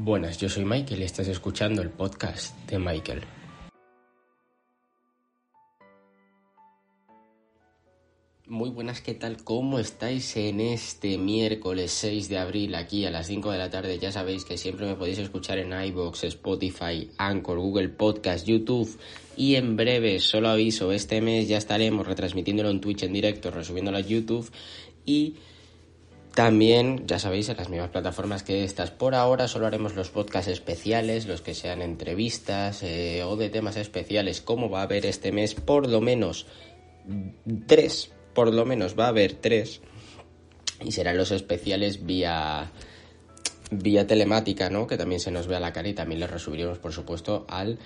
Buenas, yo soy Michael y estás escuchando el podcast de Michael. Muy buenas, ¿qué tal? ¿Cómo estáis en este miércoles 6 de abril aquí a las 5 de la tarde? Ya sabéis que siempre me podéis escuchar en iBox, Spotify, Anchor, Google Podcast, YouTube y en breve, solo aviso, este mes ya estaremos retransmitiéndolo en Twitch en directo, resubiéndolo a YouTube y también, ya sabéis, en las mismas plataformas que estas por ahora solo haremos los podcasts especiales, los que sean entrevistas eh, o de temas especiales, como va a haber este mes por lo menos tres por lo menos va a haber tres y serán los especiales vía vía telemática, ¿no? Que también se nos vea la cara y también les resubiremos, por supuesto, al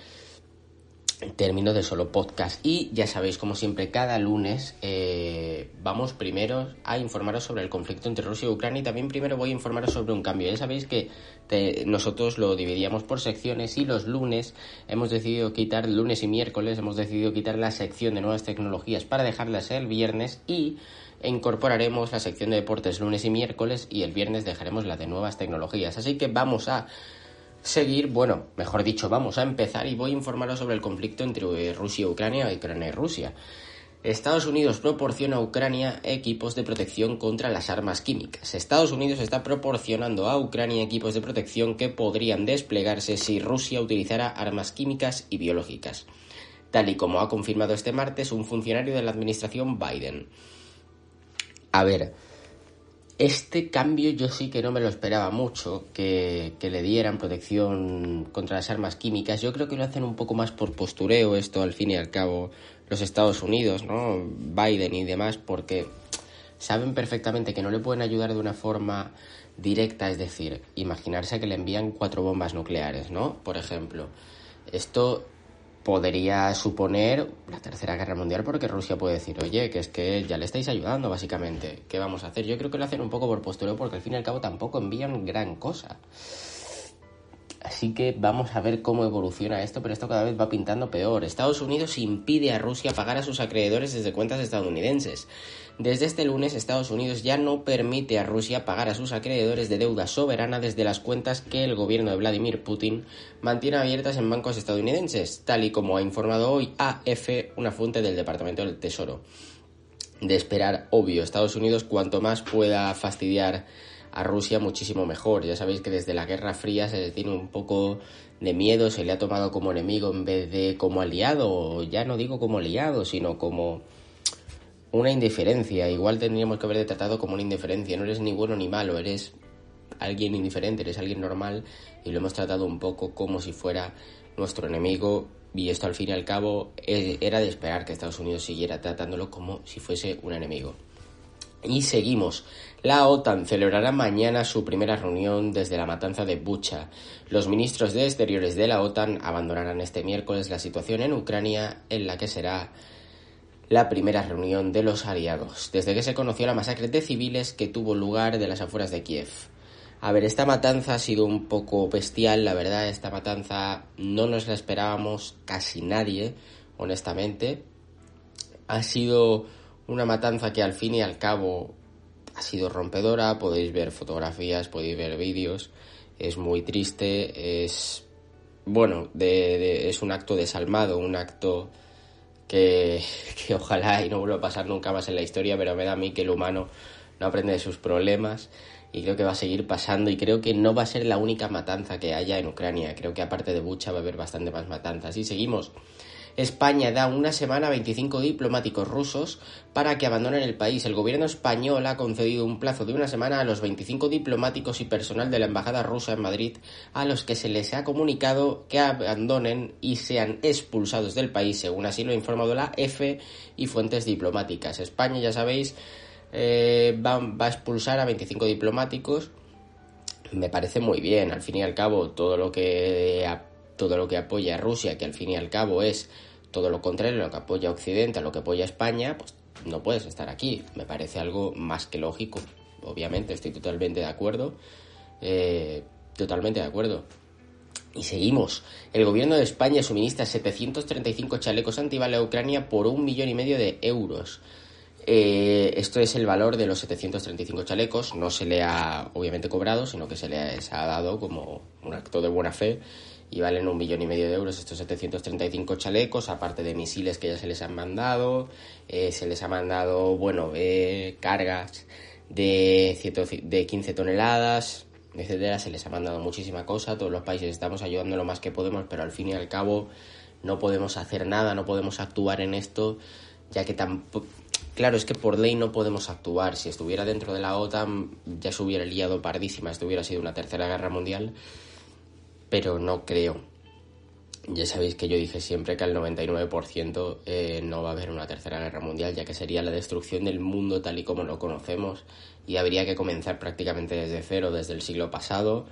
término de solo podcast. Y ya sabéis, como siempre, cada lunes eh, vamos primero a informaros sobre el conflicto entre Rusia y Ucrania y también primero voy a informaros sobre un cambio. Ya sabéis que nosotros lo dividíamos por secciones y los lunes hemos decidido quitar, lunes y miércoles hemos decidido quitar la sección de nuevas tecnologías para dejarlas el viernes y incorporaremos la sección de deportes lunes y miércoles y el viernes dejaremos la de nuevas tecnologías. Así que vamos a seguir, bueno, mejor dicho, vamos a empezar y voy a informaros sobre el conflicto entre Rusia y Ucrania, Ucrania y Rusia. Estados Unidos proporciona a Ucrania equipos de protección contra las armas químicas. Estados Unidos está proporcionando a Ucrania equipos de protección que podrían desplegarse si Rusia utilizara armas químicas y biológicas, tal y como ha confirmado este martes un funcionario de la administración Biden. A ver, este cambio yo sí que no me lo esperaba mucho, que, le dieran protección contra las armas químicas. Yo creo que lo hacen un poco más por postureo esto, al fin y al cabo, los Estados Unidos, ¿no? Biden y demás, porque saben perfectamente que no le pueden ayudar de una forma directa, es decir, imaginarse que le envían cuatro bombas nucleares, ¿no? Por ejemplo. Esto podría suponer la tercera guerra mundial porque Rusia puede decir, oye, que es que ya le estáis ayudando básicamente, ¿qué vamos a hacer? Yo creo que lo hacen un poco por postureo porque al fin y al cabo tampoco envían gran cosa. Así que vamos a ver cómo evoluciona esto, pero esto cada vez va pintando peor. Estados Unidos impide a Rusia pagar a sus acreedores desde cuentas estadounidenses. Desde este lunes, Estados Unidos ya no permite a Rusia pagar a sus acreedores de deuda soberana desde las cuentas que el gobierno de Vladimir Putin mantiene abiertas en bancos estadounidenses, tal y como ha informado hoy AF, una fuente del Departamento del Tesoro. De esperar, obvio, Estados Unidos cuanto más pueda fastidiar a Rusia muchísimo mejor. Ya sabéis que desde la Guerra Fría se le tiene un poco de miedo, se le ha tomado como enemigo en vez de como aliado, ya no digo como aliado, sino como una indiferencia. Igual tendríamos que haber tratado como una indiferencia. No eres ni bueno ni malo, eres alguien indiferente, eres alguien normal y lo hemos tratado un poco como si fuera nuestro enemigo y esto al fin y al cabo eh, era de esperar que Estados Unidos siguiera tratándolo como si fuese un enemigo. Y seguimos. La OTAN celebrará mañana su primera reunión desde la matanza de Bucha. Los ministros de Exteriores de la OTAN abandonarán este miércoles la situación en Ucrania, en la que será la primera reunión de los aliados, desde que se conoció la masacre de civiles que tuvo lugar de las afueras de Kiev. A ver, esta matanza ha sido un poco bestial, la verdad, esta matanza no nos la esperábamos casi nadie, honestamente. Ha sido una matanza que al fin y al cabo ha sido rompedora, podéis ver fotografías, podéis ver vídeos, es muy triste, es bueno, de, es un acto desalmado, un acto que, que, ojalá y no vuelva a pasar nunca más en la historia, pero me da a mí que el humano no aprende de sus problemas y creo que va a seguir pasando y creo que no va a ser la única matanza que haya en Ucrania, creo que aparte de Bucha va a haber bastante más matanzas. Y seguimos España da una semana a 25 diplomáticos rusos para que abandonen el país. El gobierno español ha concedido un plazo de una semana a los 25 diplomáticos y personal de la embajada rusa en Madrid a los que se les ha comunicado que abandonen y sean expulsados del país, según así lo ha informado la EFE y fuentes diplomáticas. España, ya sabéis, eh, va, va a expulsar a 25 diplomáticos. Me parece muy bien, al fin y al cabo, todo lo que todo lo que apoya a Rusia, que al fin y al cabo es todo lo contrario, lo que apoya a Occidente, a lo que apoya a España, pues no puedes estar aquí. Me parece algo más que lógico. Obviamente, estoy totalmente de acuerdo. Eh, totalmente de acuerdo. Y seguimos. El gobierno de España suministra 735 chalecos antibala a Ucrania por un millón y medio de euros. Eh, esto es el valor de los 735 chalecos, no se le ha obviamente cobrado, sino que se le ha, dado como un acto de buena fe y valen un millón y medio de euros estos 735 chalecos, aparte de misiles que ya se les han mandado, eh, se les ha mandado, bueno, eh, cargas de, de 15 toneladas, etcétera, se les ha mandado muchísima cosa, todos los países estamos ayudando lo más que podemos, pero al fin y al cabo no podemos hacer nada, no podemos actuar en esto, ya que tampoco Claro, es que por ley no podemos actuar. Si estuviera dentro de la OTAN ya se hubiera liado pardísima, esto hubiera sido una tercera guerra mundial, pero no creo. Ya sabéis que yo dije siempre que al 99% eh, no va a haber una tercera guerra mundial, ya que sería la destrucción del mundo tal y como lo conocemos y habría que comenzar prácticamente desde cero, desde el siglo pasado,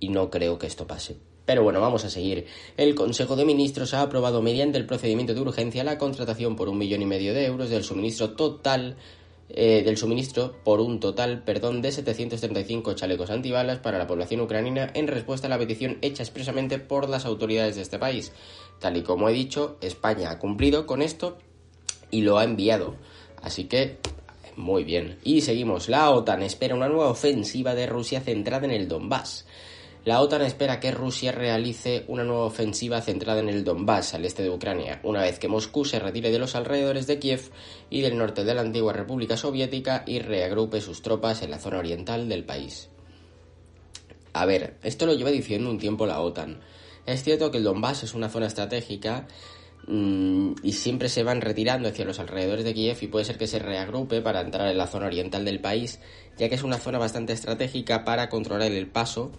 y no creo que esto pase. Pero bueno, vamos a seguir. El Consejo de Ministros ha aprobado mediante el procedimiento de urgencia la contratación por un millón y medio de euros del suministro total eh, del suministro por un total, perdón, de 735 chalecos antibalas para la población ucraniana en respuesta a la petición hecha expresamente por las autoridades de este país. Tal y como he dicho, España ha cumplido con esto y lo ha enviado. Así que muy bien. Y seguimos. La OTAN espera una nueva ofensiva de Rusia centrada en el Donbass. La OTAN espera que Rusia realice una nueva ofensiva centrada en el Donbass, al este de Ucrania, una vez que Moscú se retire de los alrededores de Kiev y del norte de la antigua República Soviética y reagrupe sus tropas en la zona oriental del país. A ver, esto lo lleva diciendo un tiempo la OTAN. Es cierto que el Donbass es una zona estratégica mm, y siempre se van retirando hacia los alrededores de Kiev y puede ser que se reagrupe para entrar en la zona oriental del país, ya que es una zona bastante estratégica para controlar el paso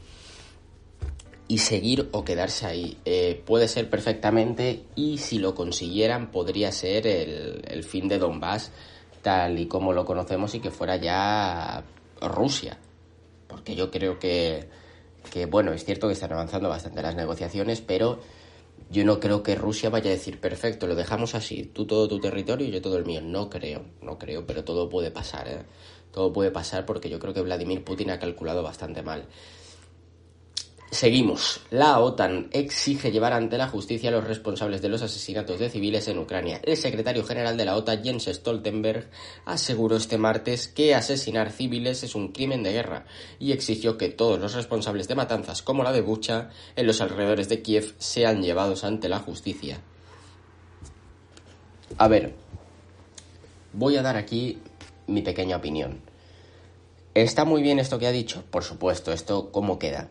y seguir o quedarse ahí. Eh, puede ser perfectamente y si lo consiguieran podría ser el, fin de Donbass tal y como lo conocemos y que fuera ya Rusia. Porque yo creo que, que, bueno, es cierto que están avanzando bastante las negociaciones, pero yo no creo que Rusia vaya a decir, perfecto, lo dejamos así, tú todo tu territorio y yo todo el mío. No creo, no creo, pero todo puede pasar. ¿eh? Todo puede pasar porque yo creo que Vladimir Putin ha calculado bastante mal. Seguimos. La OTAN exige llevar ante la justicia a los responsables de los asesinatos de civiles en Ucrania. El secretario general de la OTAN, Jens Stoltenberg, aseguró este martes que asesinar civiles es un crimen de guerra y exigió que todos los responsables de matanzas como la de Bucha en los alrededores de Kiev sean llevados ante la justicia. A ver, voy a dar aquí mi pequeña opinión. ¿Está muy bien esto que ha dicho? Por supuesto, esto cómo queda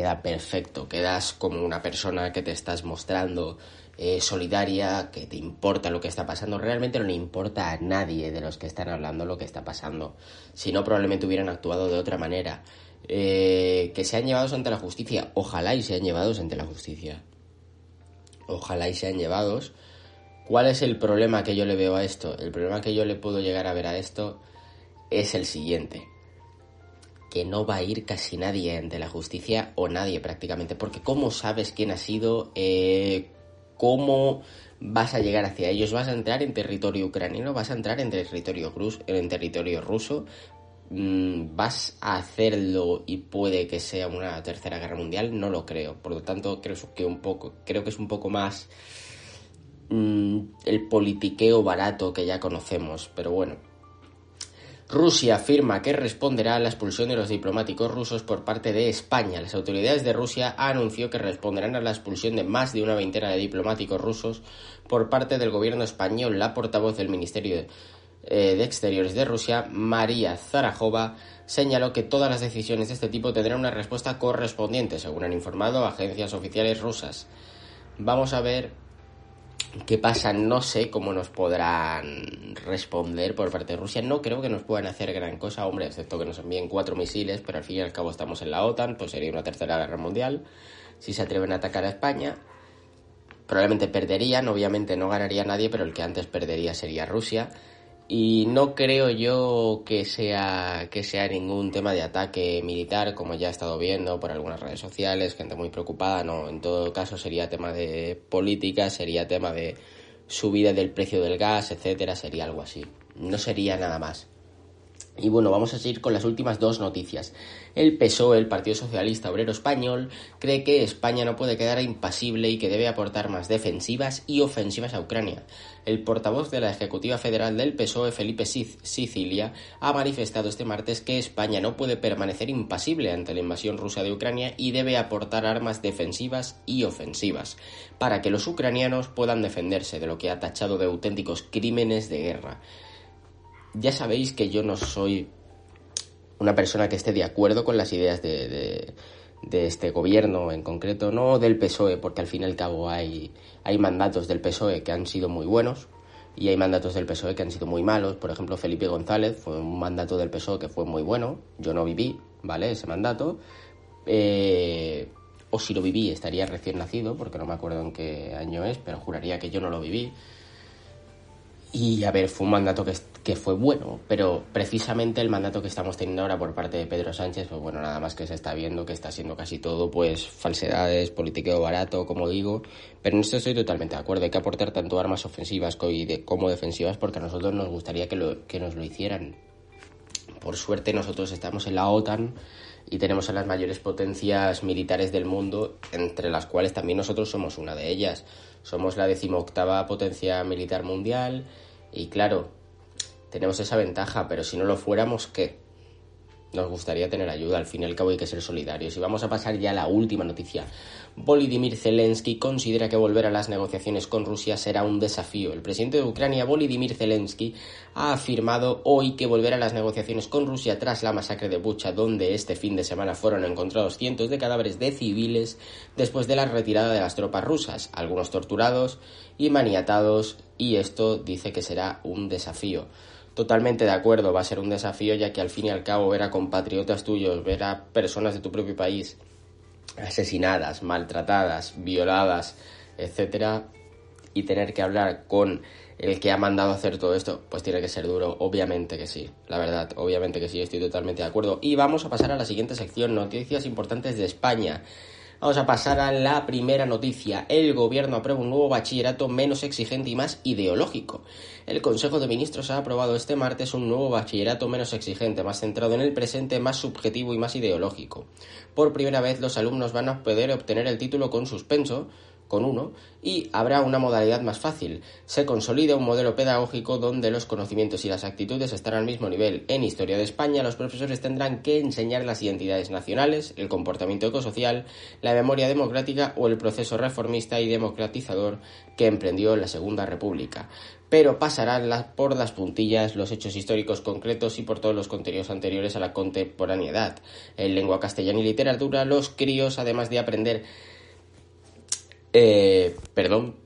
queda perfecto, quedas como una persona que te estás mostrando eh, solidaria, que te importa lo que está pasando, realmente no le importa a nadie de los que están hablando lo que está pasando, si no probablemente hubieran actuado de otra manera. Eh, que sean llevados ante la justicia, ojalá y sean llevados ante la justicia. Ojalá y sean llevados. ¿Cuál es el problema que yo le veo a esto? El problema que yo le puedo llegar a ver a esto es el siguiente que no va a ir casi nadie ante la justicia o nadie prácticamente, porque ¿cómo sabes quién ha sido? Eh, ¿Cómo vas a llegar hacia ellos? ¿Vas a entrar en territorio ucraniano? ¿Vas a entrar en territorio, en territorio ruso? Mm, ¿Vas a hacerlo y puede que sea una tercera guerra mundial? No lo creo. Por lo tanto, creo que un poco, creo que es un poco más mm, el politiqueo barato que ya conocemos. Pero bueno, Rusia afirma que responderá a la expulsión de los diplomáticos rusos por parte de España. Las autoridades de Rusia anunció que responderán a la expulsión de más de una veintena de diplomáticos rusos por parte del gobierno español. La portavoz del Ministerio eh, de Exteriores de Rusia, María Zarajova, señaló que todas las decisiones de este tipo tendrán una respuesta correspondiente, según han informado agencias oficiales rusas. Vamos a ver ¿Qué pasa? No sé cómo nos podrán responder por parte de Rusia. No creo que nos puedan hacer gran cosa, hombre, excepto que nos envíen cuatro misiles, pero al fin y al cabo estamos en la OTAN, pues sería una tercera guerra mundial. Si se atreven a atacar a España, probablemente perderían, obviamente no ganaría nadie, pero el que antes perdería sería Rusia y no creo yo que sea que sea ningún tema de ataque militar como ya he estado viendo por algunas redes sociales gente muy preocupada no en todo caso sería tema de política sería tema de subida del precio del gas etcétera sería algo así. No sería nada más Y bueno, vamos a seguir con las últimas dos noticias. El PSOE, el Partido Socialista Obrero Español, cree que España no puede quedar impasible y que debe aportar más defensivas y ofensivas a Ucrania. El portavoz de la Ejecutiva Federal del PSOE, Felipe Sicilia, ha manifestado este martes que España no puede permanecer impasible ante la invasión rusa de Ucrania y debe aportar armas defensivas y ofensivas para que los ucranianos puedan defenderse de lo que ha tachado de auténticos crímenes de guerra. Ya sabéis que yo no soy una persona que esté de acuerdo con las ideas de, de, este gobierno en concreto, no del PSOE, porque al fin y al cabo hay, hay mandatos del PSOE que han sido muy buenos y hay mandatos del PSOE que han sido muy malos. Por ejemplo, Felipe González fue un mandato del PSOE que fue muy bueno, yo no viví, ¿vale? Ese mandato. Eh, o si lo viví estaría recién nacido, porque no me acuerdo en qué año es, pero juraría que yo no lo viví. Y a ver, fue un mandato que, que, fue bueno, pero precisamente el mandato que estamos teniendo ahora por parte de Pedro Sánchez, pues bueno, nada más que se está viendo que está siendo casi todo, pues falsedades, politiqueo barato, como digo, pero en esto estoy totalmente de acuerdo, hay que aportar tanto armas ofensivas como defensivas porque a nosotros nos gustaría que, lo, que nos lo hicieran. Por suerte nosotros estamos en la OTAN y tenemos a las mayores potencias militares del mundo, entre las cuales también nosotros somos una de ellas. Somos la decimoctava potencia militar mundial y claro, tenemos esa ventaja, pero si no lo fuéramos, ¿qué? Nos gustaría tener ayuda, al fin y al cabo hay que ser solidarios. Y vamos a pasar ya a la última noticia. Volodymyr Zelensky considera que volver a las negociaciones con Rusia será un desafío. El presidente de Ucrania, Volodymyr Zelensky, ha afirmado hoy que volver a las negociaciones con Rusia tras la masacre de Bucha, donde este fin de semana fueron encontrados cientos de cadáveres de civiles después de la retirada de las tropas rusas, algunos torturados y maniatados, y esto dice que será un desafío. Totalmente de acuerdo, va a ser un desafío ya que al fin y al cabo ver a compatriotas tuyos, ver a personas de tu propio país asesinadas, maltratadas, violadas, etcétera, y tener que hablar con el que ha mandado hacer todo esto, pues tiene que ser duro, obviamente que sí, la verdad, obviamente que sí, estoy totalmente de acuerdo. Y vamos a pasar a la siguiente sección, noticias importantes de España. Vamos a pasar a la primera noticia. El gobierno aprueba un nuevo bachillerato menos exigente y más ideológico. El Consejo de Ministros ha aprobado este martes un nuevo bachillerato menos exigente, más centrado en el presente, más subjetivo y más ideológico. Por primera vez los alumnos van a poder obtener el título con suspenso, con uno y habrá una modalidad más fácil. Se consolida un modelo pedagógico donde los conocimientos y las actitudes están al mismo nivel. En Historia de España los profesores tendrán que enseñar las identidades nacionales, el comportamiento ecosocial, la memoria democrática o el proceso reformista y democratizador que emprendió la Segunda República pero pasarán por las puntillas los hechos históricos concretos y por todos los contenidos anteriores a la contemporaneidad. En lengua castellana y literatura, los críos, además de aprender eh, perdón.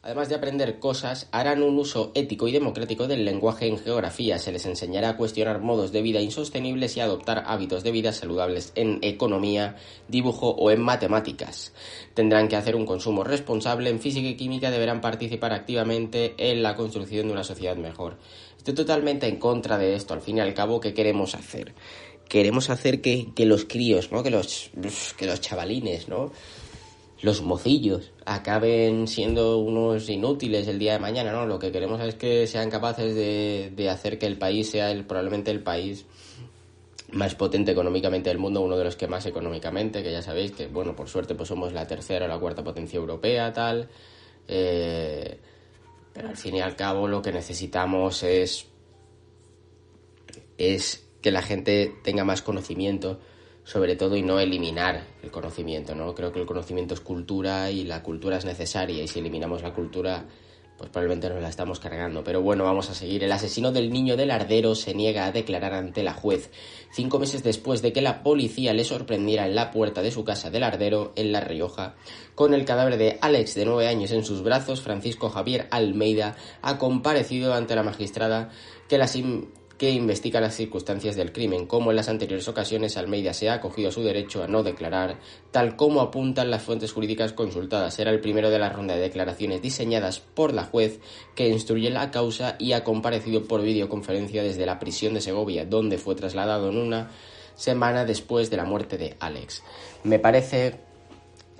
Además de aprender cosas, harán un uso ético y democrático del lenguaje en geografía. Se les enseñará a cuestionar modos de vida insostenibles y a adoptar hábitos de vida saludables en economía, dibujo o en matemáticas. Tendrán que hacer un consumo responsable en física y química. Deberán participar activamente en la construcción de una sociedad mejor. Estoy totalmente en contra de esto. Al fin y al cabo, ¿qué queremos hacer? Queremos hacer que, los críos, ¿no? Que los, que los chavalines, ¿no? Los mocillos acaben siendo unos inútiles el día de mañana, ¿no? Lo que queremos es que sean capaces de, de hacer que el país sea el, probablemente el país más potente económicamente del mundo, uno de los que más económicamente, que ya sabéis que, bueno, por suerte pues somos la tercera o la cuarta potencia europea, tal. Eh, pero al fin y al cabo lo que necesitamos es es que la gente tenga más conocimiento sobre todo y no eliminar el conocimiento, ¿no? Creo que el conocimiento es cultura y la cultura es necesaria y si eliminamos la cultura pues probablemente nos la estamos cargando. Pero bueno, vamos a seguir. El asesino del niño del ardero se niega a declarar ante la juez, cinco meses después de que la policía le sorprendiera en la puerta de su casa del ardero, en La Rioja, con el cadáver de Alex, de nueve años, en sus brazos. Francisco Javier Almeida ha comparecido ante la magistrada que las, que investiga las circunstancias del crimen. Como en las anteriores ocasiones, Almeida se ha acogido a su derecho a no declarar, tal como apuntan las fuentes jurídicas consultadas. Era el primero de la ronda de declaraciones diseñadas por la juez que instruye la causa y ha comparecido por videoconferencia desde la prisión de Segovia, donde fue trasladado en una semana después de la muerte de Alex. Me parece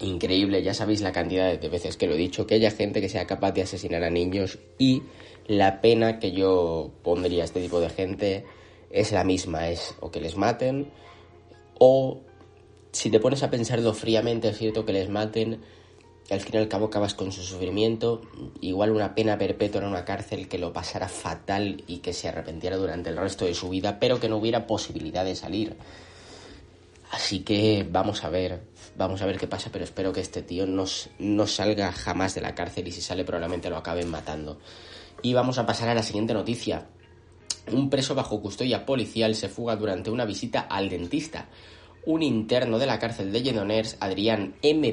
increíble, ya sabéis la cantidad de veces que lo he dicho, que haya gente que sea capaz de asesinar a niños y la pena que yo pondría a este tipo de gente es la misma, es o que les maten o si te pones a pensarlo fríamente es cierto que les maten al fin y al cabo acabas con su sufrimiento, igual una pena perpetua en una cárcel que lo pasara fatal y que se arrepentiera durante el resto de su vida, pero que no hubiera posibilidad de salir. Así que vamos a ver, vamos a ver qué pasa, pero espero que este tío no, no salga jamás de la cárcel y si sale probablemente lo acaben matando. Y vamos a pasar a la siguiente noticia. Un preso bajo custodia policial se fuga durante una visita al dentista. Un interno de la cárcel de Lledoners, Adrián M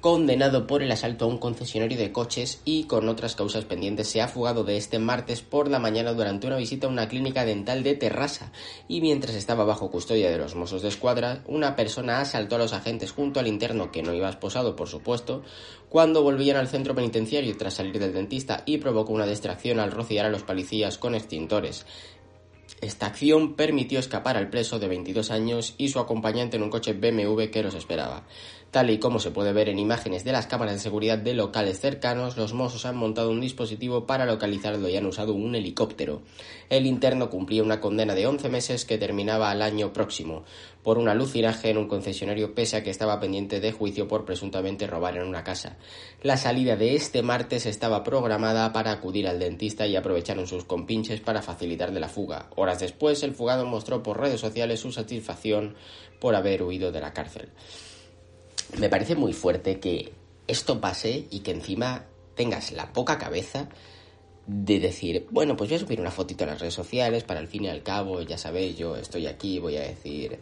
condenado por el asalto a un concesionario de coches y con otras causas pendientes, se ha fugado de este martes por la mañana durante una visita a una clínica dental de Terrassa y mientras estaba bajo custodia de los Mossos de Escuadra, una persona asaltó a los agentes junto al interno que no iba esposado, por supuesto, cuando volvían al centro penitenciario tras salir del dentista y provocó una distracción al rociar a los policías con extintores. Esta acción permitió escapar al preso de 22 años y su acompañante en un coche BMW que los esperaba. Tal y como se puede ver en imágenes de las cámaras de seguridad de locales cercanos, los Mossos han montado un dispositivo para localizarlo y han usado un helicóptero. El interno cumplía una condena de 11 meses que terminaba al año próximo por un alucinaje en un concesionario pese a que estaba pendiente de juicio por presuntamente robar en una casa. La salida de este martes estaba programada para acudir al dentista y aprovecharon sus compinches para facilitarle la fuga. Horas después, el fugado mostró por redes sociales su satisfacción por haber huido de la cárcel me parece muy fuerte que esto pase y que encima tengas la poca cabeza de decir, bueno, pues voy a subir una fotito en las redes sociales para al fin y al cabo, ya sabéis, yo estoy aquí, voy a decir,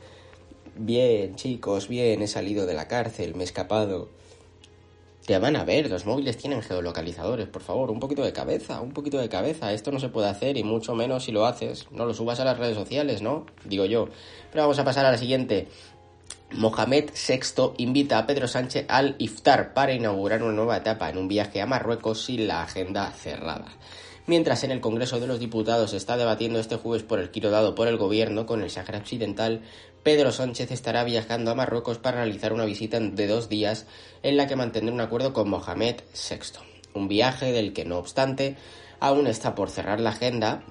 bien, chicos, bien, he salido de la cárcel, me he escapado. Te van a ver, los móviles tienen geolocalizadores, por favor, un poquito de cabeza, un poquito de cabeza, esto no se puede hacer y mucho menos si lo haces, no lo subas a las redes sociales, ¿no? Digo yo. Pero vamos a pasar a la siguiente. Mohamed VI invita a Pedro Sánchez al iftar para inaugurar una nueva etapa en un viaje a Marruecos sin la agenda cerrada. Mientras en el Congreso de los Diputados se está debatiendo este jueves por el giro dado por el gobierno con el Sahara Occidental, Pedro Sánchez estará viajando a Marruecos para realizar una visita de dos días en la que mantendrá un acuerdo con Mohamed VI. Un viaje del que, no obstante, aún está por cerrar la agenda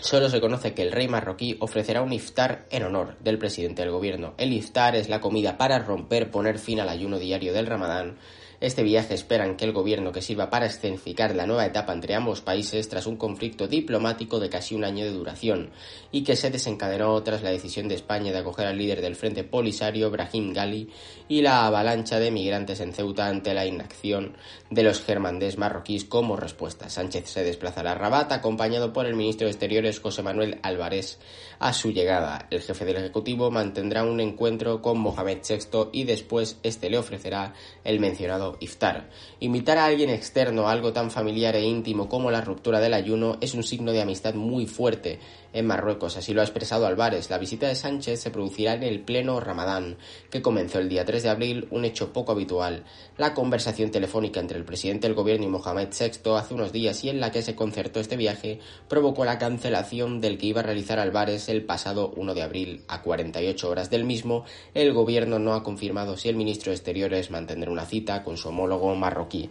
Solo se conoce que el rey marroquí ofrecerá un iftar en honor del presidente del gobierno. El iftar es la comida para romper, poner fin al ayuno diario del ramadán este viaje esperan que el gobierno que sirva para escenificar la nueva etapa entre ambos países tras un conflicto diplomático de casi un año de duración y que se desencadenó tras la decisión de España de acoger al líder del Frente Polisario, Brahim Gali, y la avalancha de migrantes en Ceuta ante la inacción de los germandés marroquíes como respuesta. Sánchez se desplazará a Rabat acompañado por el ministro de Exteriores José Manuel Álvarez. A su llegada, el jefe del Ejecutivo mantendrá un encuentro con Mohamed VI y después este le ofrecerá el mencionado iftar. Invitar a alguien externo a algo tan familiar e íntimo como la ruptura del ayuno es un signo de amistad muy fuerte en Marruecos, así lo ha expresado Álvarez. La visita de Sánchez se producirá en el pleno Ramadán, que comenzó el día 3 de abril, un hecho poco habitual. La conversación telefónica entre el presidente del gobierno y Mohamed VI hace unos días y en la que se concertó este viaje provocó la cancelación del que iba a realizar Álvarez el pasado 1 de abril. A 48 horas del mismo, el gobierno no ha confirmado si el ministro de Exteriores mantendrá una cita con su homólogo marroquí.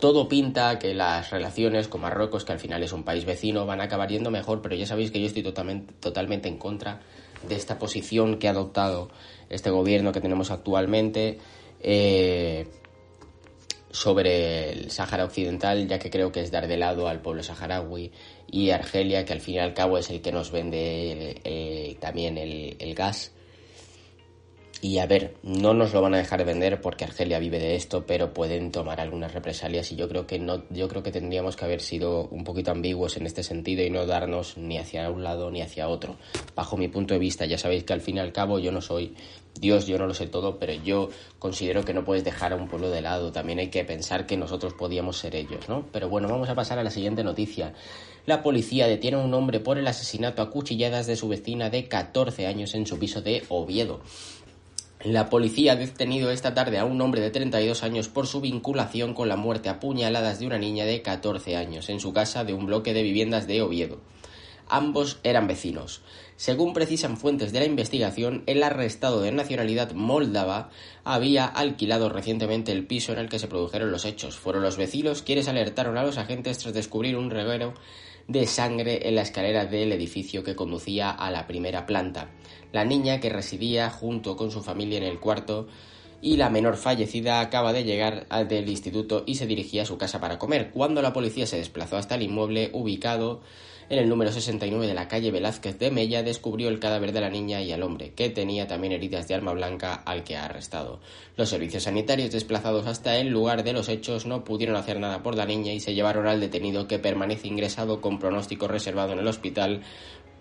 Todo pinta que las relaciones con Marruecos, que al final es un país vecino, van a acabar yendo mejor, pero ya sabéis que yo estoy totalmente, totalmente en contra de esta posición que ha adoptado este gobierno que tenemos actualmente eh, sobre el Sáhara Occidental, ya que creo que es dar de lado al pueblo saharaui y Argelia, que al fin y al cabo es el que nos vende eh, también el gas y a ver, no nos lo van a dejar de vender porque Argelia vive de esto, pero pueden tomar algunas represalias y yo creo que no, yo creo que tendríamos que haber sido un poquito ambiguos en este sentido y no darnos ni hacia un lado ni hacia otro. Bajo mi punto de vista, ya sabéis que al fin y al cabo yo no soy Dios, yo no lo sé todo, pero yo considero que no puedes dejar a un pueblo de lado. También hay que pensar que nosotros podíamos ser ellos, ¿no? Pero bueno, vamos a pasar a la siguiente noticia. La policía detiene a un hombre por el asesinato a cuchilladas de su vecina de 14 años en su piso de Oviedo. La policía ha detenido esta tarde a un hombre de 32 años por su vinculación con la muerte a puñaladas de una niña de 14 años en su casa de un bloque de viviendas de Oviedo. Ambos eran vecinos. Según precisan fuentes de la investigación, el arrestado de nacionalidad moldava había alquilado recientemente el piso en el que se produjeron los hechos. Fueron los vecinos quienes alertaron a los agentes tras descubrir un reguero de sangre en la escalera del edificio que conducía a la primera planta. La niña, que residía junto con su familia en el cuarto, y la menor fallecida acaba de llegar del instituto y se dirigía a su casa para comer, cuando la policía se desplazó hasta el inmueble ubicado en el número 69 de la calle Velázquez de Mella descubrió el cadáver de la niña y al hombre, que tenía también heridas de arma blanca al que ha arrestado. Los servicios sanitarios desplazados hasta el lugar de los hechos no pudieron hacer nada por la niña y se llevaron al detenido que permanece ingresado con pronóstico reservado en el hospital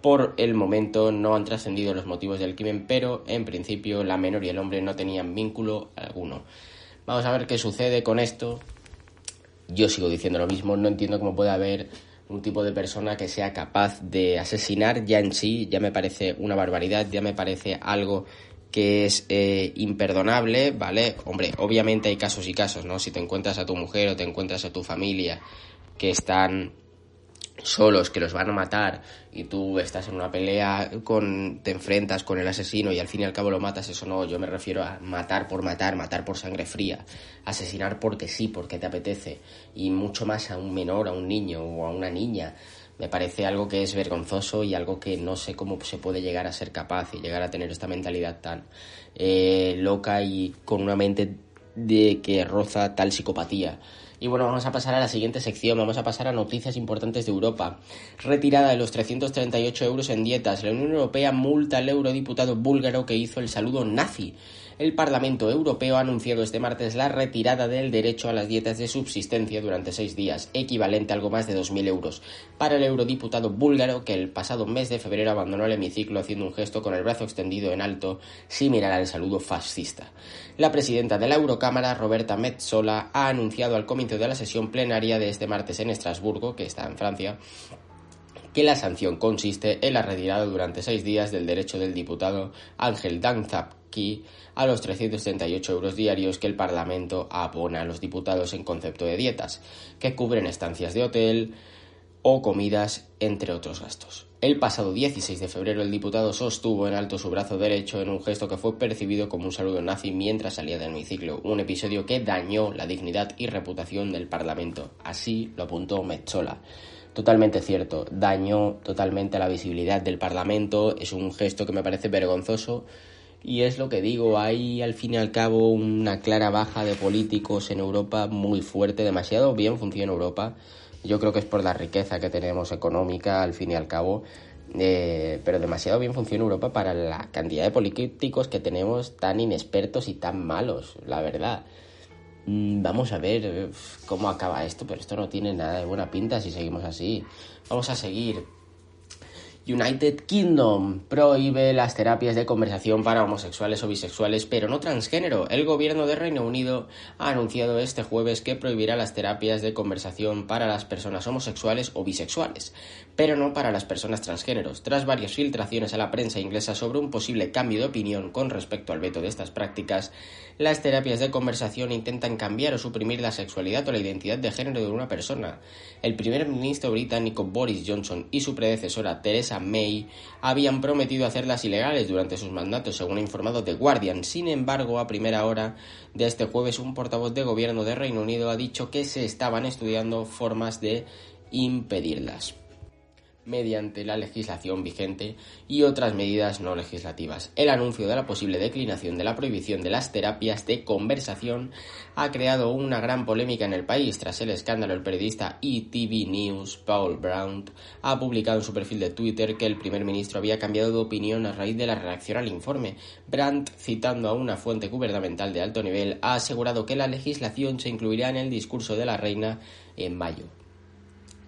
por el momento no han trascendido los motivos del crimen, pero en principio la menor y el hombre no tenían vínculo alguno. Vamos a ver qué sucede con esto. Yo sigo diciendo lo mismo, no entiendo cómo puede haber un tipo de persona que sea capaz de asesinar ya en sí, ya me parece una barbaridad, ya me parece algo que es eh, imperdonable, ¿vale? Hombre, obviamente hay casos y casos, ¿no? Si te encuentras a tu mujer o te encuentras a tu familia que están solos que los van a matar y tú estás en una pelea con te enfrentas con el asesino y al fin y al cabo lo matas eso no yo me refiero a matar por matar matar por sangre fría asesinar porque sí porque te apetece y mucho más a un menor a un niño o a una niña. Me parece algo que es vergonzoso y algo que no sé cómo se puede llegar a ser capaz y llegar a tener esta mentalidad tan eh, loca y con una mente de que roza tal psicopatía y bueno, vamos a pasar a la siguiente sección, vamos a pasar a noticias importantes de Europa. Retirada de los 338 euros en dietas, la Unión Europea multa al eurodiputado búlgaro que hizo el saludo nazi el Parlamento Europeo ha anunciado este martes la retirada del derecho a las dietas de subsistencia durante seis días, equivalente a algo más de 2.000 euros, para el eurodiputado búlgaro que el pasado mes de febrero abandonó el hemiciclo haciendo un gesto con el brazo extendido en alto, similar al saludo fascista. La presidenta de la Eurocámara, Roberta Metzola, ha anunciado al comienzo de la sesión plenaria de este martes en Estrasburgo, que está en Francia, que la sanción consiste en la retirada durante seis días del derecho del diputado Ángel Danzapki a los 338 euros diarios que el Parlamento abona a los diputados en concepto de dietas, que cubren estancias de hotel o comidas, entre otros gastos. El pasado 16 de febrero el diputado sostuvo en alto su brazo derecho en un gesto que fue percibido como un saludo nazi mientras salía del hemiciclo, un episodio que dañó la dignidad y reputación del Parlamento. Así lo apuntó Metzola. Totalmente cierto, dañó totalmente la visibilidad del Parlamento, es un gesto que me parece vergonzoso. Y es lo que digo, hay al fin y al cabo una clara baja de políticos en Europa muy fuerte, demasiado bien funciona Europa, yo creo que es por la riqueza que tenemos económica al fin y al cabo, eh, pero demasiado bien funciona Europa para la cantidad de políticos que tenemos tan inexpertos y tan malos, la verdad. Mm, vamos a ver eh, cómo acaba esto, pero esto no tiene nada de buena pinta si seguimos así. Vamos a seguir. United Kingdom prohíbe las terapias de conversación para homosexuales o bisexuales, pero no transgénero. El gobierno de Reino Unido ha anunciado este jueves que prohibirá las terapias de conversación para las personas homosexuales o bisexuales, pero no para las personas transgéneros, tras varias filtraciones a la prensa inglesa sobre un posible cambio de opinión con respecto al veto de estas prácticas. Las terapias de conversación intentan cambiar o suprimir la sexualidad o la identidad de género de una persona. El primer ministro británico Boris Johnson y su predecesora Teresa May habían prometido hacerlas ilegales durante sus mandatos, según ha informado The Guardian. Sin embargo, a primera hora de este jueves, un portavoz de gobierno de Reino Unido ha dicho que se estaban estudiando formas de impedirlas mediante la legislación vigente y otras medidas no legislativas. El anuncio de la posible declinación de la prohibición de las terapias de conversación ha creado una gran polémica en el país. Tras el escándalo, el periodista ETV News, Paul Brown, ha publicado en su perfil de Twitter que el primer ministro había cambiado de opinión a raíz de la reacción al informe. Brandt, citando a una fuente gubernamental de alto nivel, ha asegurado que la legislación se incluirá en el discurso de la reina en mayo.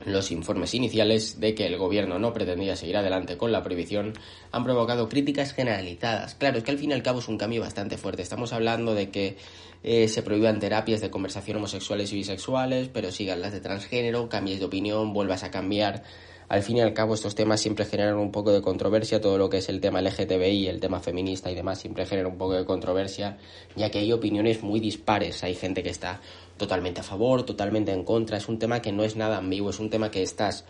Los informes iniciales de que el gobierno no pretendía seguir adelante con la prohibición han provocado críticas generalizadas. Claro, es que al fin y al cabo es un cambio bastante fuerte. Estamos hablando de que eh, se prohíban terapias de conversación homosexuales y bisexuales, pero sigan las de transgénero, cambies de opinión, vuelvas a cambiar. Al fin y al cabo estos temas siempre generan un poco de controversia, todo lo que es el tema LGTBI, el tema feminista y demás siempre genera un poco de controversia, ya que hay opiniones muy dispares. Hay gente que está totalmente a favor, totalmente en contra. Es un tema que no es nada ambiguo, es un tema que estás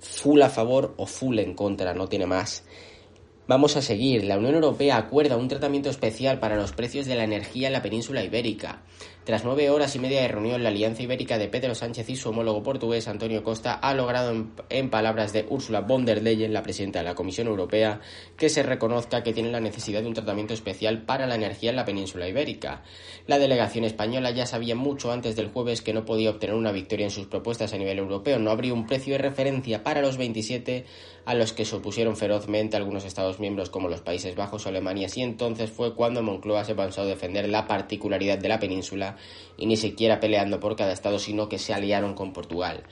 full a favor o full en contra, no tiene más. Vamos a seguir. La Unión Europea acuerda un tratamiento especial para los precios de la energía en la península ibérica. Tras nueve horas y media de reunión, la Alianza Ibérica de Pedro Sánchez y su homólogo portugués Antonio Costa ha logrado, en, palabras de Ursula von der Leyen, la presidenta de la Comisión Europea, que se reconozca que tiene la necesidad de un tratamiento especial para la energía en la península ibérica. La delegación española ya sabía mucho antes del jueves que no podía obtener una victoria en sus propuestas a nivel europeo. No habría un precio de referencia para los 27 a los que se opusieron ferozmente algunos Estados miembros como los Países Bajos o Alemania, y entonces fue cuando Moncloa se pensó defender la particularidad de la península y ni siquiera peleando por cada estado, sino que se aliaron con Portugal.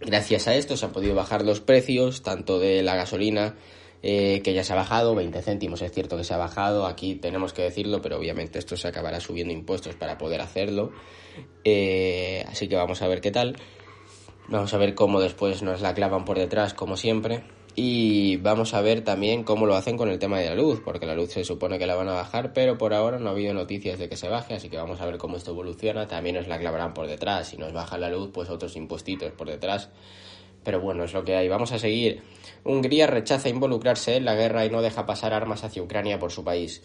Gracias a esto se han podido bajar los precios, tanto de la gasolina, eh, que ya se ha bajado, 20 céntimos es cierto que se ha bajado, aquí tenemos que decirlo, pero obviamente esto se acabará subiendo impuestos para poder hacerlo, eh, así que vamos a ver qué tal, vamos a ver cómo después nos la clavan por detrás, como siempre. Y vamos a ver también cómo lo hacen con el tema de la luz, porque la luz se supone que la van a bajar, pero por ahora no ha habido noticias de que se baje, así que vamos a ver cómo esto evoluciona. También nos la clavarán por detrás. Si nos baja la luz, pues otros impuestitos por detrás. Pero bueno, es lo que hay. Vamos a seguir. Hungría rechaza involucrarse en la guerra y no deja pasar armas hacia Ucrania por su país.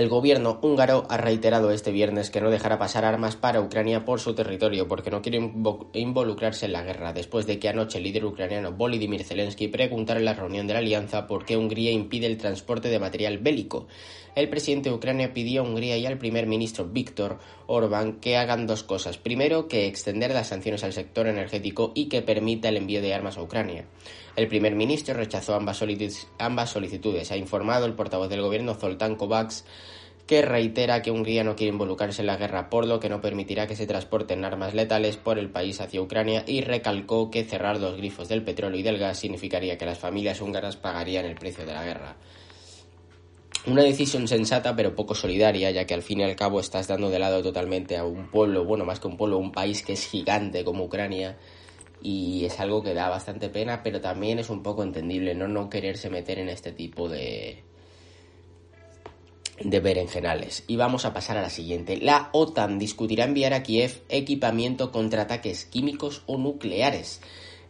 El gobierno húngaro ha reiterado este viernes que no dejará pasar armas para Ucrania por su territorio porque no quiere involucrarse en la guerra, después de que anoche el líder ucraniano Volodymyr Zelensky preguntara en la reunión de la alianza por qué Hungría impide el transporte de material bélico. El presidente de Ucrania pidió a Hungría y al primer ministro Víctor Orbán que hagan dos cosas. Primero, que extender las sanciones al sector energético y que permita el envío de armas a Ucrania. El primer ministro rechazó ambas, solicitudes. Ha informado el portavoz del gobierno Zoltán Kovács que reitera que Hungría no quiere involucrarse en la guerra, por lo que no permitirá que se transporten armas letales por el país hacia Ucrania y recalcó que cerrar los grifos del petróleo y del gas significaría que las familias húngaras pagarían el precio de la guerra. Una decisión sensata pero poco solidaria, ya que al fin y al cabo estás dando de lado totalmente a un pueblo, bueno, más que un pueblo, un país que es gigante como Ucrania, y es algo que da bastante pena, pero también es un poco entendible no no quererse meter en este tipo de de berenjenales. Y vamos a pasar a la siguiente. La OTAN discutirá enviar a Kiev equipamiento contra ataques químicos o nucleares.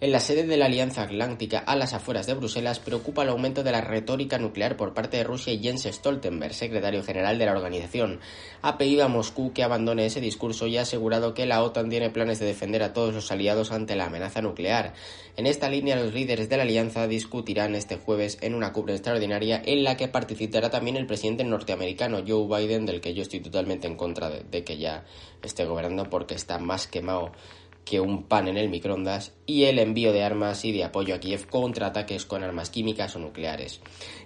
En la sede de la Alianza Atlántica, a las afueras de Bruselas, preocupa el aumento de la retórica nuclear por parte de Rusia y Jens Stoltenberg, secretario general de la organización. Ha pedido a Moscú que abandone ese discurso y ha asegurado que la OTAN tiene planes de defender a todos los aliados ante la amenaza nuclear. En esta línea, los líderes de la alianza discutirán este jueves en una cumbre extraordinaria en la que participará también el presidente norteamericano Joe Biden, del que yo estoy totalmente en contra de, de que ya esté gobernando porque está más quemado que un pan en el microondas y el envío de armas y de apoyo a Kiev contra ataques con armas químicas o nucleares.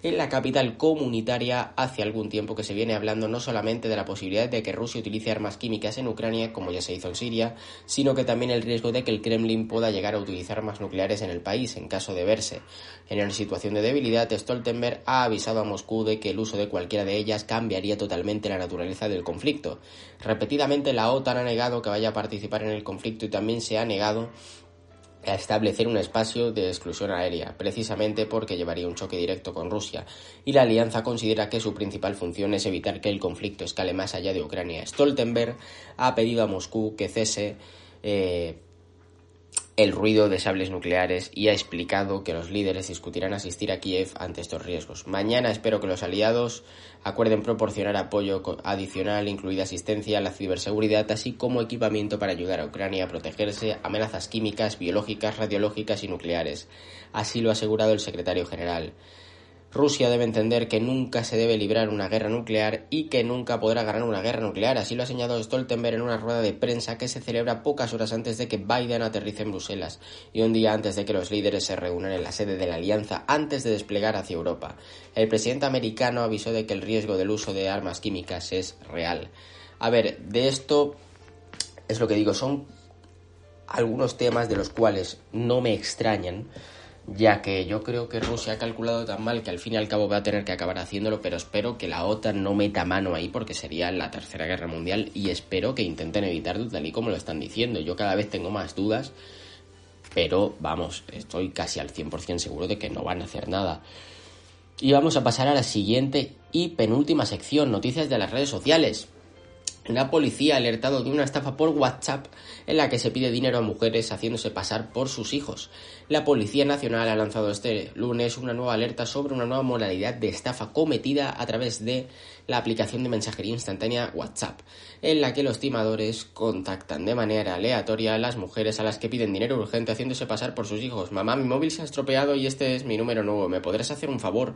En la capital comunitaria hace algún tiempo que se viene hablando no solamente de la posibilidad de que Rusia utilice armas químicas en Ucrania, como ya se hizo en Siria, sino que también el riesgo de que el Kremlin pueda llegar a utilizar armas nucleares en el país en caso de verse. En una situación de debilidad, Stoltenberg ha avisado a Moscú de que el uso de cualquiera de ellas cambiaría totalmente la naturaleza del conflicto. Repetidamente la OTAN ha negado que vaya a participar en el conflicto y también se ha negado a establecer un espacio de exclusión aérea, precisamente porque llevaría un choque directo con Rusia, y la alianza considera que su principal función es evitar que el conflicto escale más allá de Ucrania. Stoltenberg ha pedido a Moscú que cese eh, el ruido de sables nucleares y ha explicado que los líderes discutirán asistir a Kiev ante estos riesgos. Mañana espero que los aliados acuerden proporcionar apoyo adicional, incluida asistencia a la ciberseguridad, así como equipamiento para ayudar a Ucrania a protegerse amenazas químicas, biológicas, radiológicas y nucleares. Así lo ha asegurado el secretario general. Rusia debe entender que nunca se debe librar una guerra nuclear y que nunca podrá ganar una guerra nuclear. Así lo ha señalado Stoltenberg en una rueda de prensa que se celebra pocas horas antes de que Biden aterrice en Bruselas y un día antes de que los líderes se reúnan en la sede de la alianza antes de desplegar hacia Europa. El presidente americano avisó de que el riesgo del uso de armas químicas es real. A ver, de esto es lo que digo, son algunos temas de los cuales no me extrañan ya que yo creo que Rusia ha calculado tan mal que al fin y al cabo va a tener que acabar haciéndolo, pero espero que la OTAN no meta mano ahí porque sería la tercera guerra mundial y espero que intenten evitarlo tal y como lo están diciendo. Yo cada vez tengo más dudas, pero vamos, estoy casi al 100% seguro de que no van a hacer nada. Y vamos a pasar a la siguiente y penúltima sección, noticias de las redes sociales. La policía ha alertado de una estafa por WhatsApp en la que se pide dinero a mujeres haciéndose pasar por sus hijos. La Policía Nacional ha lanzado este lunes una nueva alerta sobre una nueva modalidad de estafa cometida a través de la aplicación de mensajería instantánea WhatsApp, en la que los timadores contactan de manera aleatoria a las mujeres a las que piden dinero urgente haciéndose pasar por sus hijos. Mamá, mi móvil se ha estropeado y este es mi número nuevo, ¿me podrás hacer un favor?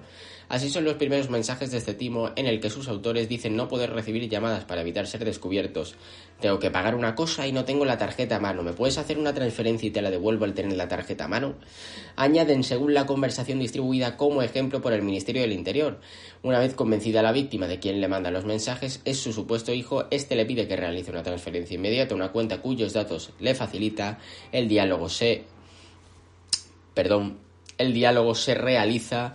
Así son los primeros mensajes de este timo en el que sus autores dicen no poder recibir llamadas para evitar ser descubiertos. Tengo que pagar una cosa y no tengo la tarjeta a mano. ¿Me puedes hacer una transferencia y te la devuelvo al tener la tarjeta a mano? Añaden según la conversación distribuida como ejemplo por el Ministerio del Interior. Una vez convencida la víctima de quien le manda los mensajes es su supuesto hijo, este le pide que realice una transferencia inmediata una cuenta cuyos datos le facilita. El diálogo se perdón, el diálogo se realiza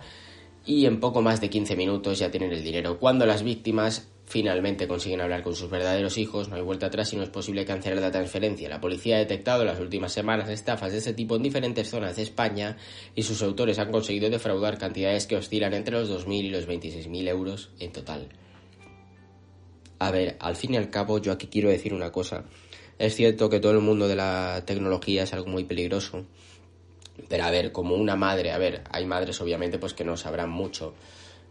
y en poco más de 15 minutos ya tienen el dinero. Cuando las víctimas finalmente consiguen hablar con sus verdaderos hijos, no hay vuelta atrás y no es posible cancelar la transferencia. La policía ha detectado en las últimas semanas estafas de este tipo en diferentes zonas de España y sus autores han conseguido defraudar cantidades que oscilan entre los 2.000 y los 26.000 euros en total. A ver, al fin y al cabo yo aquí quiero decir una cosa. Es cierto que todo el mundo de la tecnología es algo muy peligroso, pero a ver, como una madre, a ver, hay madres obviamente pues que no sabrán mucho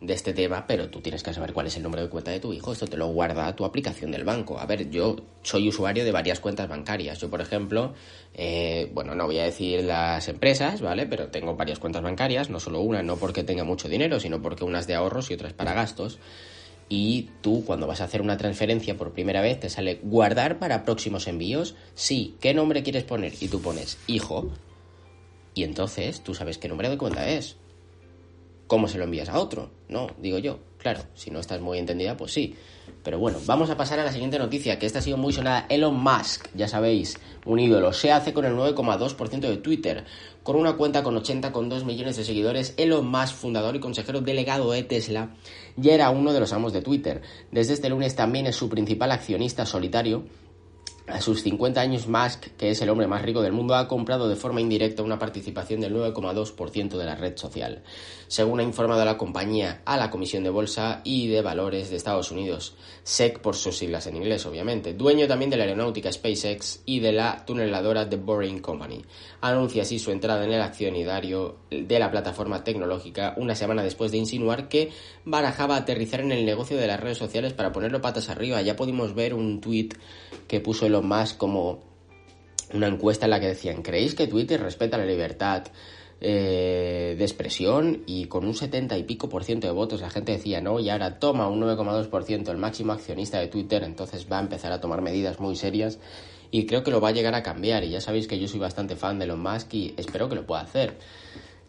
de este tema, pero tú tienes que saber cuál es el número de cuenta de tu hijo. Esto te lo guarda tu aplicación del banco. A ver, yo soy usuario de varias cuentas bancarias. Yo, por ejemplo, eh, bueno, no voy a decir las empresas, ¿vale? Pero tengo varias cuentas bancarias, no solo una, no porque tenga mucho dinero, sino porque unas de ahorros y otras para gastos. Y tú, cuando vas a hacer una transferencia por primera vez, te sale guardar para próximos envíos. Sí, ¿qué nombre quieres poner? Y tú pones hijo y entonces tú sabes qué número de cuenta es. ¿Cómo se lo envías a otro? No, digo yo. Claro, si no estás muy entendida, pues sí. Pero bueno, vamos a pasar a la siguiente noticia, que esta ha sido muy sonada. Elon Musk, ya sabéis, un ídolo, se hace con el 9,2% de Twitter. Con una cuenta con 80,2 millones de seguidores, Elon Musk, fundador y consejero delegado de Tesla, ya era uno de los amos de Twitter. Desde este lunes también es su principal accionista solitario a sus 50 años, Musk, que es el hombre más rico del mundo, ha comprado de forma indirecta una participación del 9,2% de la red social, según ha informado la compañía a la Comisión de Bolsa y de Valores de Estados Unidos, SEC por sus siglas en inglés, obviamente, dueño también de la aeronáutica SpaceX y de la tuneladora The Boring Company. Anuncia así su entrada en el accionario de la plataforma tecnológica una semana después de insinuar que barajaba aterrizar en el negocio de las redes sociales para ponerlo patas arriba. Ya pudimos ver un tuit que puso lo más como una encuesta en la que decían, ¿creéis que Twitter respeta la libertad eh, de expresión? Y con un 70 y pico por ciento de votos la gente decía no, y ahora toma un 9,2% el máximo accionista de Twitter, entonces va a empezar a tomar medidas muy serias y creo que lo va a llegar a cambiar y ya sabéis que yo soy bastante fan de Elon Musk y espero que lo pueda hacer.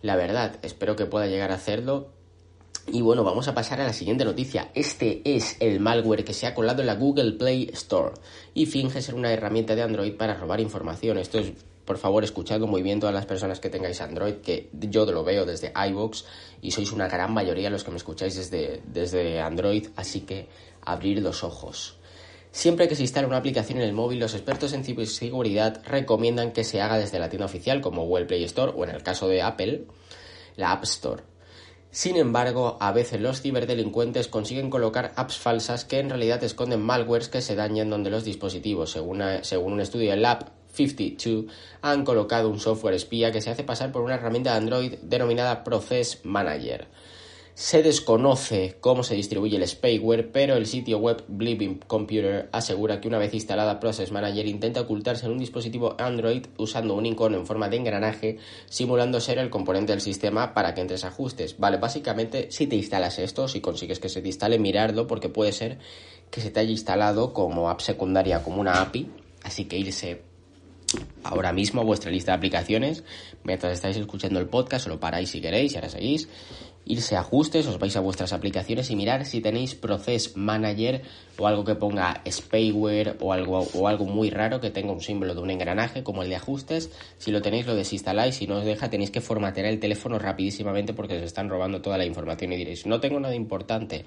La verdad, espero que pueda llegar a hacerlo y bueno, vamos a pasar a la siguiente noticia. Este es el malware que se ha colado en la Google Play Store y finge ser una herramienta de Android para robar información. Esto es, por favor, escuchadlo muy bien todas las personas que tengáis Android, que yo lo veo desde iVoox y sois una gran mayoría los que me escucháis desde, desde Android, así que abrir los ojos. Siempre que se instale una aplicación en el móvil, los expertos en ciberseguridad recomiendan que se haga desde la tienda oficial como Google Play Store o en el caso de Apple, la App Store. Sin embargo, a veces los ciberdelincuentes consiguen colocar apps falsas que en realidad esconden malwares que se dañan donde los dispositivos, según, un estudio del Lab 52, han colocado un software espía que se hace pasar por una herramienta de Android denominada Process Manager. Se desconoce cómo se distribuye el spyware, pero el sitio web Blipping Computer asegura que una vez instalada Process Manager intenta ocultarse en un dispositivo Android usando un icono en forma de engranaje, simulando ser el componente del sistema para que entres ajustes. Vale, básicamente, si te instalas esto, si consigues que se te instale, mirarlo, porque puede ser que se te haya instalado como app secundaria, como una API, así que irse ahora mismo vuestra lista de aplicaciones. Mientras estáis escuchando el podcast, lo paráis si queréis y ahora seguís irse a ajustes, os vais a vuestras aplicaciones y mirar si tenéis Process Manager o algo que ponga spyware o algo, o algo muy raro que tenga un símbolo de un engranaje como el de ajustes. Si lo tenéis lo desinstaláis, si no os deja tenéis que formatear el teléfono rapidísimamente porque os están robando toda la información y diréis, no tengo nada importante.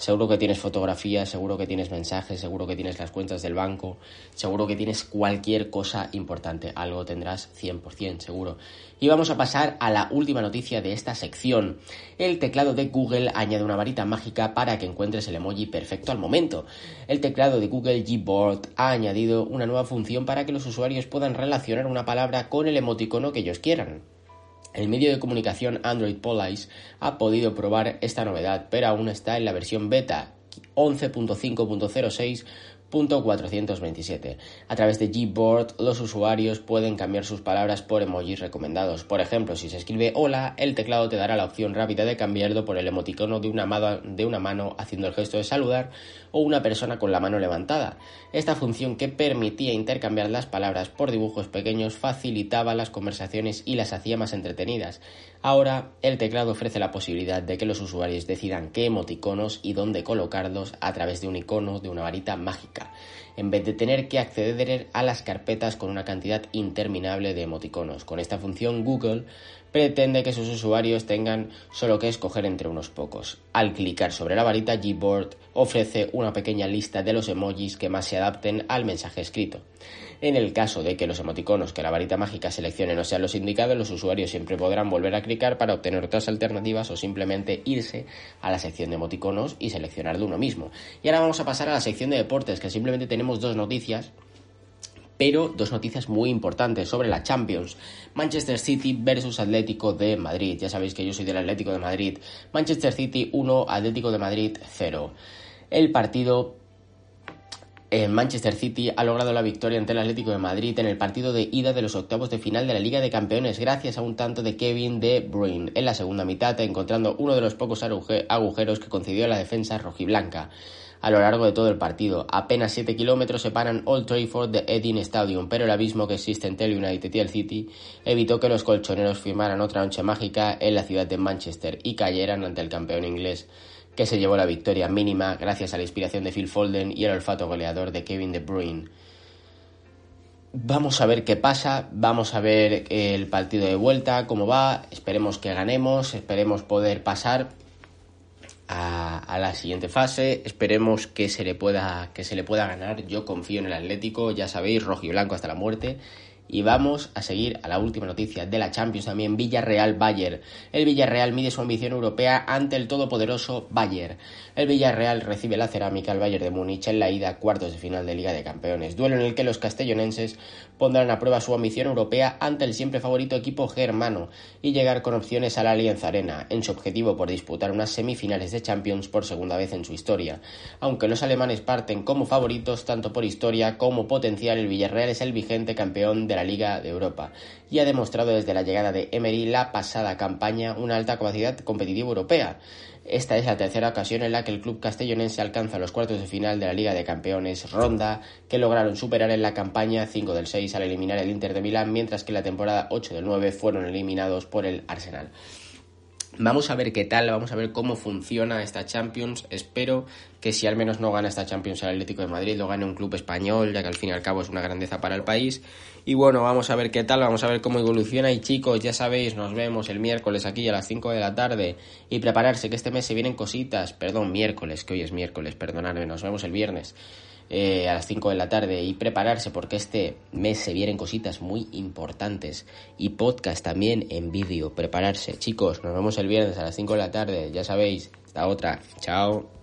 Seguro que tienes fotografías, seguro que tienes mensajes, seguro que tienes las cuentas del banco, seguro que tienes cualquier cosa importante. Algo tendrás 100% seguro. Y vamos a pasar a la última noticia de esta sección. El teclado de Google añade una varita mágica para que encuentres el emoji perfecto al momento. El teclado de Google Gboard ha añadido una nueva función para que los usuarios puedan relacionar una palabra con el emoticono que ellos quieran. El medio de comunicación Android Police ha podido probar esta novedad, pero aún está en la versión beta 11.5.06 427. A través de Gboard, los usuarios pueden cambiar sus palabras por emojis recomendados. Por ejemplo, si se escribe hola, el teclado te dará la opción rápida de cambiarlo por el emoticono de una, mano, de una mano haciendo el gesto de saludar o una persona con la mano levantada. Esta función que permitía intercambiar las palabras por dibujos pequeños facilitaba las conversaciones y las hacía más entretenidas. Ahora, el teclado ofrece la posibilidad de que los usuarios decidan qué emoticonos y dónde colocarlos a través de un icono de una varita mágica, en vez de tener que acceder a las carpetas con una cantidad interminable de emoticonos. Con esta función, Google pretende que sus usuarios tengan solo que escoger entre unos pocos. Al clicar sobre la varita, Gboard ofrece una pequeña lista de los emojis que más se adapten al mensaje escrito. En el caso de que los emoticonos que la varita mágica seleccione no sean los indicados, los usuarios siempre podrán volver a clicar para obtener otras alternativas o simplemente irse a la sección de emoticonos y seleccionar de uno mismo. Y ahora vamos a pasar a la sección de deportes, que simplemente tenemos dos noticias pero dos noticias muy importantes sobre la Champions. Manchester City versus Atlético de Madrid. Ya sabéis que yo soy del Atlético de Madrid. Manchester City 1, Atlético de Madrid 0. El partido en Manchester City ha logrado la victoria ante el Atlético de Madrid en el partido de ida de los octavos de final de la Liga de Campeones gracias a un tanto de Kevin De Bruyne en la segunda mitad, encontrando uno de los pocos agujeros que concedió la defensa rojiblanca a lo largo de todo el partido. Apenas 7 kilómetros separan Old Trafford de Edding Stadium, pero el abismo que existe entre el United y el City evitó que los colchoneros firmaran otra noche mágica en la ciudad de Manchester y cayeran ante el campeón inglés, que se llevó la victoria mínima gracias a la inspiración de Phil Foden y el olfato goleador de Kevin De Bruyne. Vamos a ver qué pasa, vamos a ver el partido de vuelta, cómo va, esperemos que ganemos, esperemos poder pasar, a, la siguiente fase. Esperemos que se le pueda que se le pueda ganar. Yo confío en el Atlético, ya sabéis, rojo y blanco hasta la muerte. Y vamos a seguir a la última noticia de la Champions también, Villarreal-Bayern. El Villarreal mide su ambición europea ante el todopoderoso Bayern. El Villarreal recibe la cerámica al Bayern de Múnich en la ida cuartos de final de Liga de Campeones, duelo en el que los castellonenses pondrán a prueba su ambición europea ante el siempre favorito equipo germano y llegar con opciones a la Alianza Arena, en su objetivo por disputar unas semifinales de Champions por segunda vez en su historia. Aunque los alemanes parten como favoritos tanto por historia como potencial, el Villarreal es el vigente campeón de la Liga de Europa y ha demostrado desde la llegada de Emery la pasada campaña una alta capacidad competitiva europea. Esta es la tercera ocasión en la que el club castellonense alcanza los cuartos de final de la Liga de Campeones, ronda que lograron superar en la campaña 5 del 6 al eliminar el Inter de Milán, mientras que en la temporada 8 del 9 fueron eliminados por el Arsenal. Vamos a ver qué tal, vamos a ver cómo funciona esta Champions. Espero que si al menos no gana esta Champions el Atlético de Madrid, lo gane un club español, ya que al fin y al cabo es una grandeza para el país. Y bueno, vamos a ver qué tal, vamos a ver cómo evoluciona. Y chicos, ya sabéis, nos vemos el miércoles aquí a las 5 de la tarde. Y prepararse, que este mes se vienen cositas. Perdón, miércoles, que hoy es miércoles, perdonadme, nos vemos el viernes. Eh, a las 5 de la tarde y prepararse porque este mes se vienen cositas muy importantes y podcast también en vídeo, prepararse. Chicos, nos vemos el viernes a las 5 de la tarde, ya sabéis, hasta otra, chao.